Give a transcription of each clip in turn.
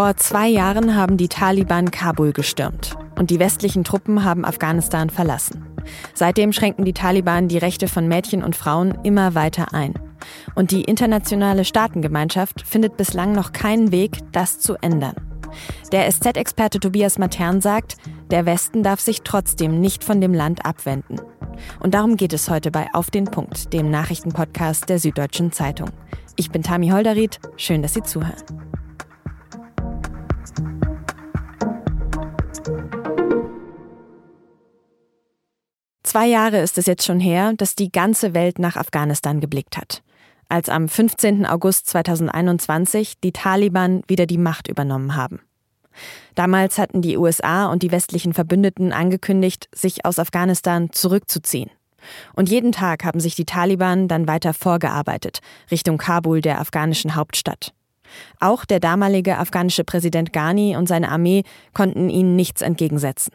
Vor zwei Jahren haben die Taliban Kabul gestürmt und die westlichen Truppen haben Afghanistan verlassen. Seitdem schränken die Taliban die Rechte von Mädchen und Frauen immer weiter ein. Und die internationale Staatengemeinschaft findet bislang noch keinen Weg, das zu ändern. Der SZ-Experte Tobias Matern sagt, der Westen darf sich trotzdem nicht von dem Land abwenden. Und darum geht es heute bei Auf den Punkt, dem Nachrichtenpodcast der Süddeutschen Zeitung. Ich bin Tami Holderried, schön, dass Sie zuhören. Zwei Jahre ist es jetzt schon her, dass die ganze Welt nach Afghanistan geblickt hat. Als am 15. August 2021 die Taliban wieder die Macht übernommen haben. Damals hatten die USA und die westlichen Verbündeten angekündigt, sich aus Afghanistan zurückzuziehen. Und jeden Tag haben sich die Taliban dann weiter vorgearbeitet, Richtung Kabul, der afghanischen Hauptstadt. Auch der damalige afghanische Präsident Ghani und seine Armee konnten ihnen nichts entgegensetzen.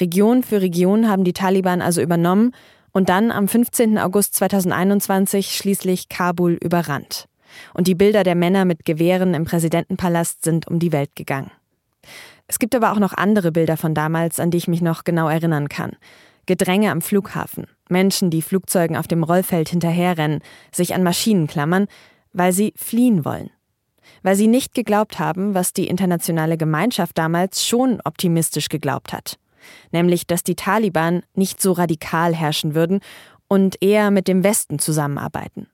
Region für Region haben die Taliban also übernommen und dann am 15. August 2021 schließlich Kabul überrannt. Und die Bilder der Männer mit Gewehren im Präsidentenpalast sind um die Welt gegangen. Es gibt aber auch noch andere Bilder von damals, an die ich mich noch genau erinnern kann. Gedränge am Flughafen, Menschen, die Flugzeugen auf dem Rollfeld hinterherrennen, sich an Maschinen klammern, weil sie fliehen wollen. Weil sie nicht geglaubt haben, was die internationale Gemeinschaft damals schon optimistisch geglaubt hat nämlich dass die Taliban nicht so radikal herrschen würden und eher mit dem Westen zusammenarbeiten.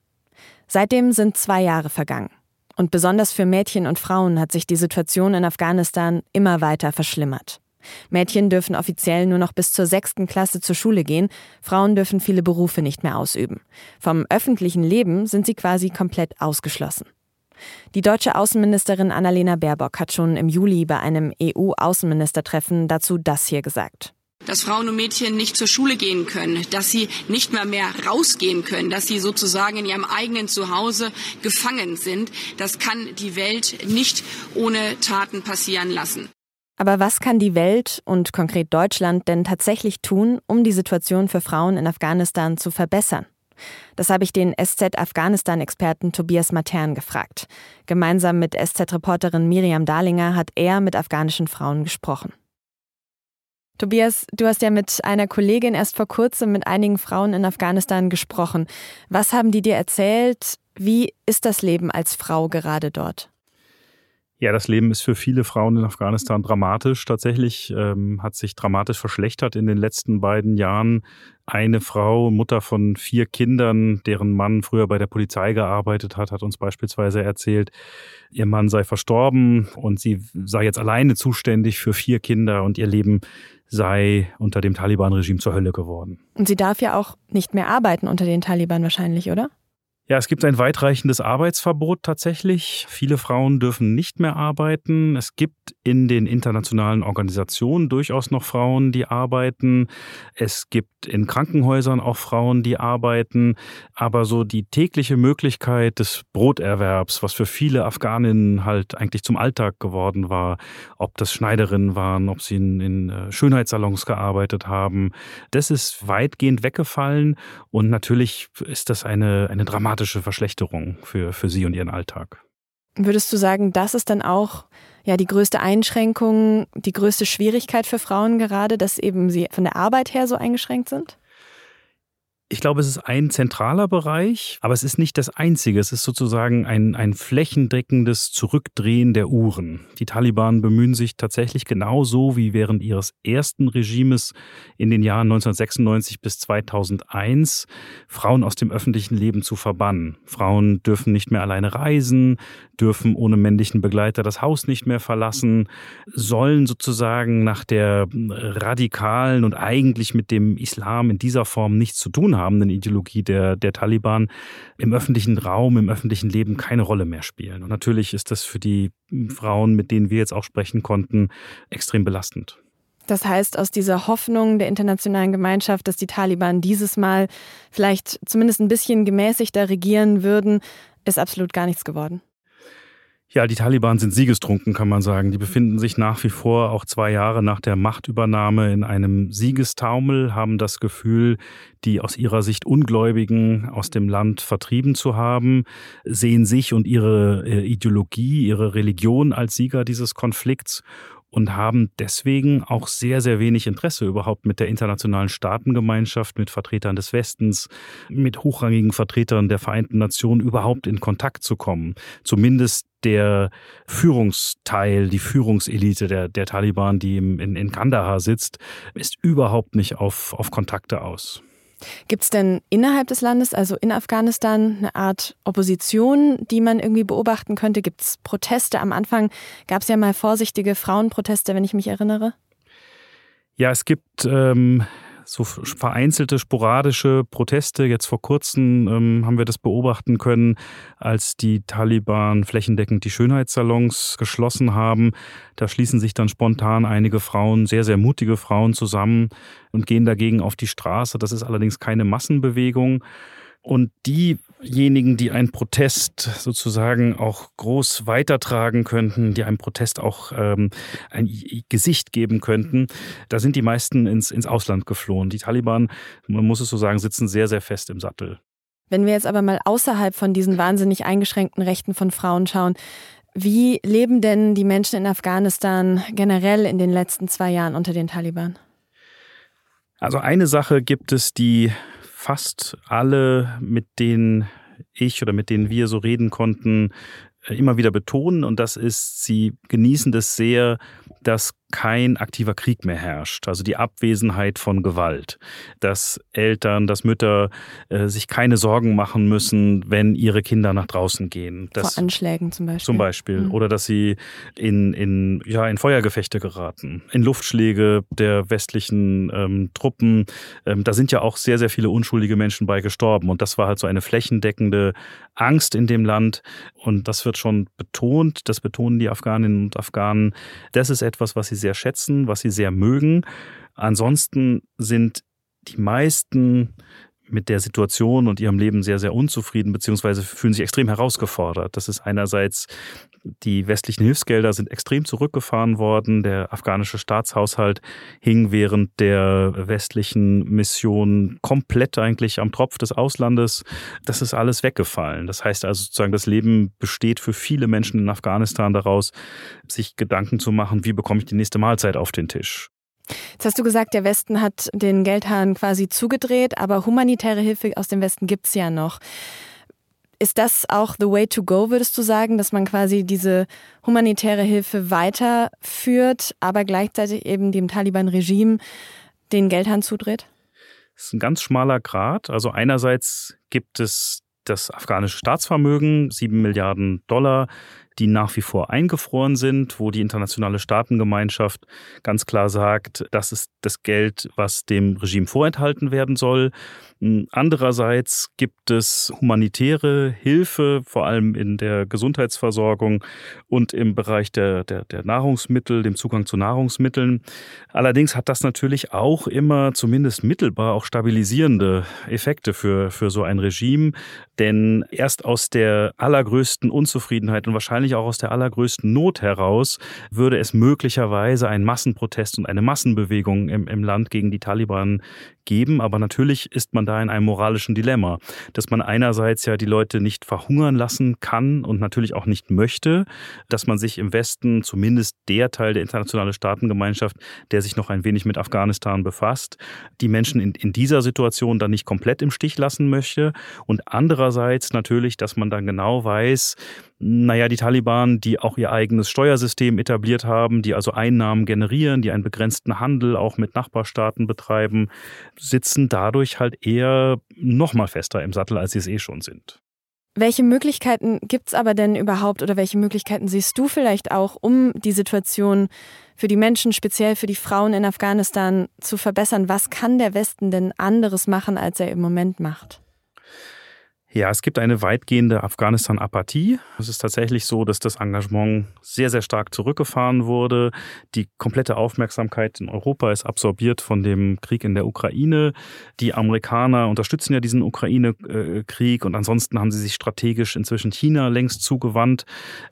Seitdem sind zwei Jahre vergangen. Und besonders für Mädchen und Frauen hat sich die Situation in Afghanistan immer weiter verschlimmert. Mädchen dürfen offiziell nur noch bis zur sechsten Klasse zur Schule gehen, Frauen dürfen viele Berufe nicht mehr ausüben. Vom öffentlichen Leben sind sie quasi komplett ausgeschlossen. Die deutsche Außenministerin Annalena Baerbock hat schon im Juli bei einem EU-Außenministertreffen dazu das hier gesagt dass Frauen und Mädchen nicht zur Schule gehen können, dass sie nicht mehr mehr rausgehen können, dass sie sozusagen in ihrem eigenen Zuhause gefangen sind. Das kann die Welt nicht ohne Taten passieren lassen. Aber was kann die Welt und konkret Deutschland denn tatsächlich tun, um die Situation für Frauen in Afghanistan zu verbessern? Das habe ich den SZ-Afghanistan-Experten Tobias Matern gefragt. Gemeinsam mit SZ-Reporterin Miriam Dahlinger hat er mit afghanischen Frauen gesprochen. Tobias, du hast ja mit einer Kollegin erst vor kurzem mit einigen Frauen in Afghanistan gesprochen. Was haben die dir erzählt? Wie ist das Leben als Frau gerade dort? Ja, das Leben ist für viele Frauen in Afghanistan dramatisch. Tatsächlich ähm, hat sich dramatisch verschlechtert in den letzten beiden Jahren. Eine Frau, Mutter von vier Kindern, deren Mann früher bei der Polizei gearbeitet hat, hat uns beispielsweise erzählt, ihr Mann sei verstorben und sie sei jetzt alleine zuständig für vier Kinder und ihr Leben sei unter dem Taliban-Regime zur Hölle geworden. Und sie darf ja auch nicht mehr arbeiten unter den Taliban wahrscheinlich, oder? Ja, es gibt ein weitreichendes Arbeitsverbot tatsächlich. Viele Frauen dürfen nicht mehr arbeiten. Es gibt in den internationalen Organisationen durchaus noch Frauen, die arbeiten. Es gibt in Krankenhäusern auch Frauen, die arbeiten. Aber so die tägliche Möglichkeit des Broterwerbs, was für viele Afghaninnen halt eigentlich zum Alltag geworden war, ob das Schneiderinnen waren, ob sie in, in äh, Schönheitssalons gearbeitet haben, das ist weitgehend weggefallen. Und natürlich ist das eine, eine dramatische dramatische Verschlechterung für, für sie und ihren Alltag. Würdest du sagen, das ist dann auch ja die größte Einschränkung, die größte Schwierigkeit für Frauen gerade, dass eben sie von der Arbeit her so eingeschränkt sind? Ich glaube, es ist ein zentraler Bereich, aber es ist nicht das einzige. Es ist sozusagen ein, ein flächendeckendes Zurückdrehen der Uhren. Die Taliban bemühen sich tatsächlich genauso wie während ihres ersten Regimes in den Jahren 1996 bis 2001, Frauen aus dem öffentlichen Leben zu verbannen. Frauen dürfen nicht mehr alleine reisen, dürfen ohne männlichen Begleiter das Haus nicht mehr verlassen, sollen sozusagen nach der radikalen und eigentlich mit dem Islam in dieser Form nichts zu tun habenden Ideologie der, der Taliban im öffentlichen Raum, im öffentlichen Leben keine Rolle mehr spielen. Und natürlich ist das für die Frauen, mit denen wir jetzt auch sprechen konnten, extrem belastend. Das heißt, aus dieser Hoffnung der internationalen Gemeinschaft, dass die Taliban dieses Mal vielleicht zumindest ein bisschen gemäßigter regieren würden, ist absolut gar nichts geworden. Ja, die Taliban sind siegestrunken, kann man sagen. Die befinden sich nach wie vor, auch zwei Jahre nach der Machtübernahme, in einem Siegestaumel, haben das Gefühl, die aus ihrer Sicht Ungläubigen aus dem Land vertrieben zu haben, sehen sich und ihre äh, Ideologie, ihre Religion als Sieger dieses Konflikts und haben deswegen auch sehr, sehr wenig Interesse überhaupt mit der internationalen Staatengemeinschaft, mit Vertretern des Westens, mit hochrangigen Vertretern der Vereinten Nationen überhaupt in Kontakt zu kommen. Zumindest der Führungsteil, die Führungselite der, der Taliban, die in, in Kandahar sitzt, ist überhaupt nicht auf, auf Kontakte aus. Gibt es denn innerhalb des Landes, also in Afghanistan, eine Art Opposition, die man irgendwie beobachten könnte? Gibt es Proteste? Am Anfang gab es ja mal vorsichtige Frauenproteste, wenn ich mich erinnere. Ja, es gibt ähm, so vereinzelte, sporadische Proteste. Jetzt vor kurzem ähm, haben wir das beobachten können, als die Taliban flächendeckend die Schönheitssalons geschlossen haben. Da schließen sich dann spontan einige Frauen, sehr, sehr mutige Frauen zusammen und gehen dagegen auf die Straße. Das ist allerdings keine Massenbewegung. Und diejenigen, die einen Protest sozusagen auch groß weitertragen könnten, die einem Protest auch ähm, ein Gesicht geben könnten, da sind die meisten ins, ins Ausland geflohen. Die Taliban, man muss es so sagen, sitzen sehr, sehr fest im Sattel. Wenn wir jetzt aber mal außerhalb von diesen wahnsinnig eingeschränkten Rechten von Frauen schauen, wie leben denn die Menschen in Afghanistan generell in den letzten zwei Jahren unter den Taliban? Also eine Sache gibt es, die fast alle, mit denen ich oder mit denen wir so reden konnten, äh, immer wieder betonen. Und das ist, sie genießen das sehr, dass kein aktiver Krieg mehr herrscht, also die Abwesenheit von Gewalt, dass Eltern, dass Mütter äh, sich keine Sorgen machen müssen, wenn ihre Kinder nach draußen gehen. Dass, Vor Anschlägen zum Beispiel. Zum Beispiel. Mhm. Oder dass sie in, in, ja, in Feuergefechte geraten, in Luftschläge der westlichen ähm, Truppen. Ähm, da sind ja auch sehr, sehr viele unschuldige Menschen bei gestorben. Und das war halt so eine flächendeckende Angst in dem Land. Und das wird schon betont, das betonen die Afghaninnen und Afghanen. Das ist etwas, was sie sehr schätzen, was sie sehr mögen. Ansonsten sind die meisten mit der Situation und ihrem Leben sehr, sehr unzufrieden, beziehungsweise fühlen sich extrem herausgefordert. Das ist einerseits, die westlichen Hilfsgelder sind extrem zurückgefahren worden. Der afghanische Staatshaushalt hing während der westlichen Mission komplett eigentlich am Tropf des Auslandes. Das ist alles weggefallen. Das heißt also sozusagen, das Leben besteht für viele Menschen in Afghanistan daraus, sich Gedanken zu machen, wie bekomme ich die nächste Mahlzeit auf den Tisch? Jetzt hast du gesagt, der Westen hat den Geldhahn quasi zugedreht, aber humanitäre Hilfe aus dem Westen gibt es ja noch. Ist das auch the way to go, würdest du sagen, dass man quasi diese humanitäre Hilfe weiterführt, aber gleichzeitig eben dem Taliban-Regime den Geldhahn zudreht? Das ist ein ganz schmaler Grad. Also einerseits gibt es das afghanische Staatsvermögen, sieben Milliarden Dollar, die nach wie vor eingefroren sind, wo die internationale Staatengemeinschaft ganz klar sagt, das ist das Geld, was dem Regime vorenthalten werden soll. Andererseits gibt es humanitäre Hilfe, vor allem in der Gesundheitsversorgung und im Bereich der, der, der Nahrungsmittel, dem Zugang zu Nahrungsmitteln. Allerdings hat das natürlich auch immer zumindest mittelbar auch stabilisierende Effekte für, für so ein Regime, denn erst aus der allergrößten Unzufriedenheit und wahrscheinlich wahrscheinlich auch aus der allergrößten Not heraus, würde es möglicherweise einen Massenprotest und eine Massenbewegung im, im Land gegen die Taliban geben. Aber natürlich ist man da in einem moralischen Dilemma, dass man einerseits ja die Leute nicht verhungern lassen kann und natürlich auch nicht möchte, dass man sich im Westen, zumindest der Teil der internationalen Staatengemeinschaft, der sich noch ein wenig mit Afghanistan befasst, die Menschen in, in dieser Situation dann nicht komplett im Stich lassen möchte. Und andererseits natürlich, dass man dann genau weiß, naja, die Taliban, die auch ihr eigenes Steuersystem etabliert haben, die also Einnahmen generieren, die einen begrenzten Handel auch mit Nachbarstaaten betreiben, sitzen dadurch halt eher noch mal fester im Sattel, als sie es eh schon sind. Welche Möglichkeiten gibt es aber denn überhaupt oder welche Möglichkeiten siehst du vielleicht auch, um die Situation für die Menschen, speziell für die Frauen in Afghanistan zu verbessern? Was kann der Westen denn anderes machen, als er im Moment macht? Ja, es gibt eine weitgehende Afghanistan-Apathie. Es ist tatsächlich so, dass das Engagement sehr, sehr stark zurückgefahren wurde. Die komplette Aufmerksamkeit in Europa ist absorbiert von dem Krieg in der Ukraine. Die Amerikaner unterstützen ja diesen Ukraine-Krieg und ansonsten haben sie sich strategisch inzwischen China längst zugewandt.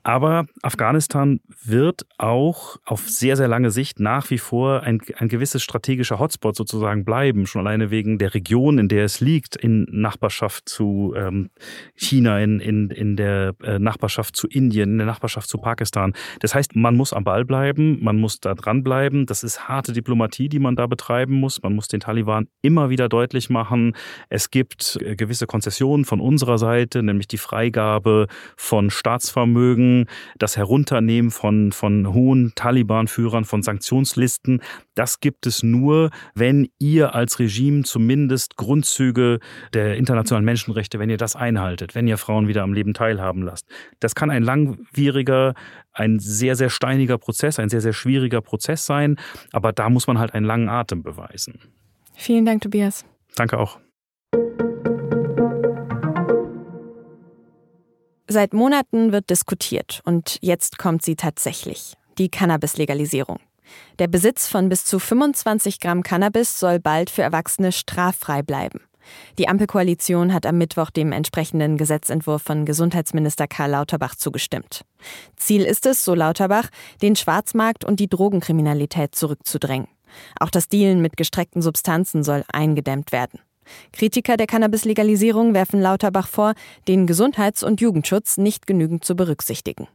Aber Afghanistan wird auch auf sehr, sehr lange Sicht nach wie vor ein, ein gewisses strategischer Hotspot sozusagen bleiben, schon alleine wegen der Region, in der es liegt, in Nachbarschaft zu ähm, ähm, China, in, in, in der äh, Nachbarschaft zu Indien, in der Nachbarschaft zu Pakistan. Das heißt, man muss am Ball bleiben, man muss da dranbleiben. Das ist harte Diplomatie, die man da betreiben muss. Man muss den Taliban immer wieder deutlich machen, es gibt äh, gewisse Konzessionen von unserer Seite, nämlich die Freigabe von Staatsvermögen, das Herunternehmen von, von hohen Taliban-Führern, von Sanktionslisten. Das gibt es nur, wenn ihr als Regime zumindest Grundzüge der internationalen Menschenrechte, wenn ihr das einhaltet, wenn ihr Frauen wieder am Leben teilhaben lasst. Das kann ein langwieriger, ein sehr, sehr steiniger Prozess, ein sehr, sehr schwieriger Prozess sein, aber da muss man halt einen langen Atem beweisen. Vielen Dank, Tobias. Danke auch. Seit Monaten wird diskutiert und jetzt kommt sie tatsächlich. Die Cannabis-Legalisierung. Der Besitz von bis zu 25 Gramm Cannabis soll bald für Erwachsene straffrei bleiben. Die Ampelkoalition hat am Mittwoch dem entsprechenden Gesetzentwurf von Gesundheitsminister Karl Lauterbach zugestimmt. Ziel ist es, so Lauterbach, den Schwarzmarkt und die Drogenkriminalität zurückzudrängen. Auch das Dealen mit gestreckten Substanzen soll eingedämmt werden. Kritiker der Cannabis-Legalisierung werfen Lauterbach vor, den Gesundheits- und Jugendschutz nicht genügend zu berücksichtigen.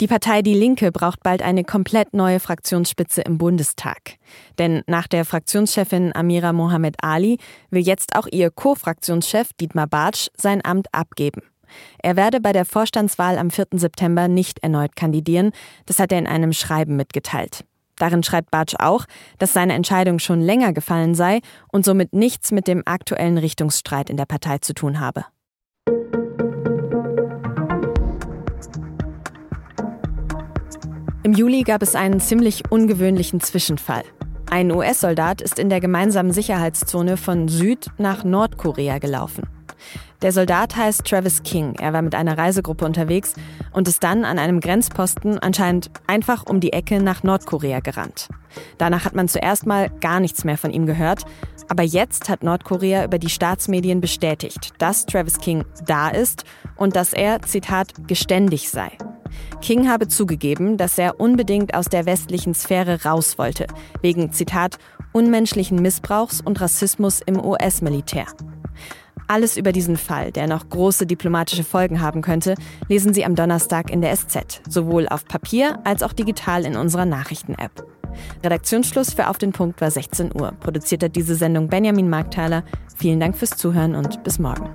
Die Partei Die Linke braucht bald eine komplett neue Fraktionsspitze im Bundestag. Denn nach der Fraktionschefin Amira Mohamed Ali will jetzt auch ihr Co-Fraktionschef Dietmar Bartsch sein Amt abgeben. Er werde bei der Vorstandswahl am 4. September nicht erneut kandidieren, das hat er in einem Schreiben mitgeteilt. Darin schreibt Bartsch auch, dass seine Entscheidung schon länger gefallen sei und somit nichts mit dem aktuellen Richtungsstreit in der Partei zu tun habe. Im Juli gab es einen ziemlich ungewöhnlichen Zwischenfall. Ein US-Soldat ist in der gemeinsamen Sicherheitszone von Süd nach Nordkorea gelaufen. Der Soldat heißt Travis King. Er war mit einer Reisegruppe unterwegs und ist dann an einem Grenzposten anscheinend einfach um die Ecke nach Nordkorea gerannt. Danach hat man zuerst mal gar nichts mehr von ihm gehört. Aber jetzt hat Nordkorea über die Staatsmedien bestätigt, dass Travis King da ist und dass er, Zitat, geständig sei. King habe zugegeben, dass er unbedingt aus der westlichen Sphäre raus wollte, wegen, Zitat, unmenschlichen Missbrauchs und Rassismus im US-Militär. Alles über diesen Fall, der noch große diplomatische Folgen haben könnte, lesen Sie am Donnerstag in der SZ, sowohl auf Papier als auch digital in unserer Nachrichten-App. Redaktionsschluss für Auf den Punkt war 16 Uhr. Produziert hat diese Sendung Benjamin Markthaler. Vielen Dank fürs Zuhören und bis morgen.